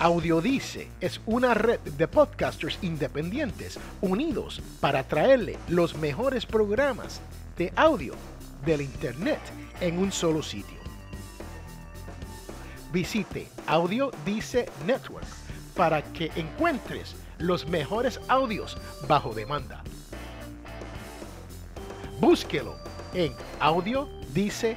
Audiodice es una red de podcasters independientes unidos para traerle los mejores programas de audio del Internet en un solo sitio. Visite Audiodice Network para que encuentres los mejores audios bajo demanda. Búsquelo en audiodice.net.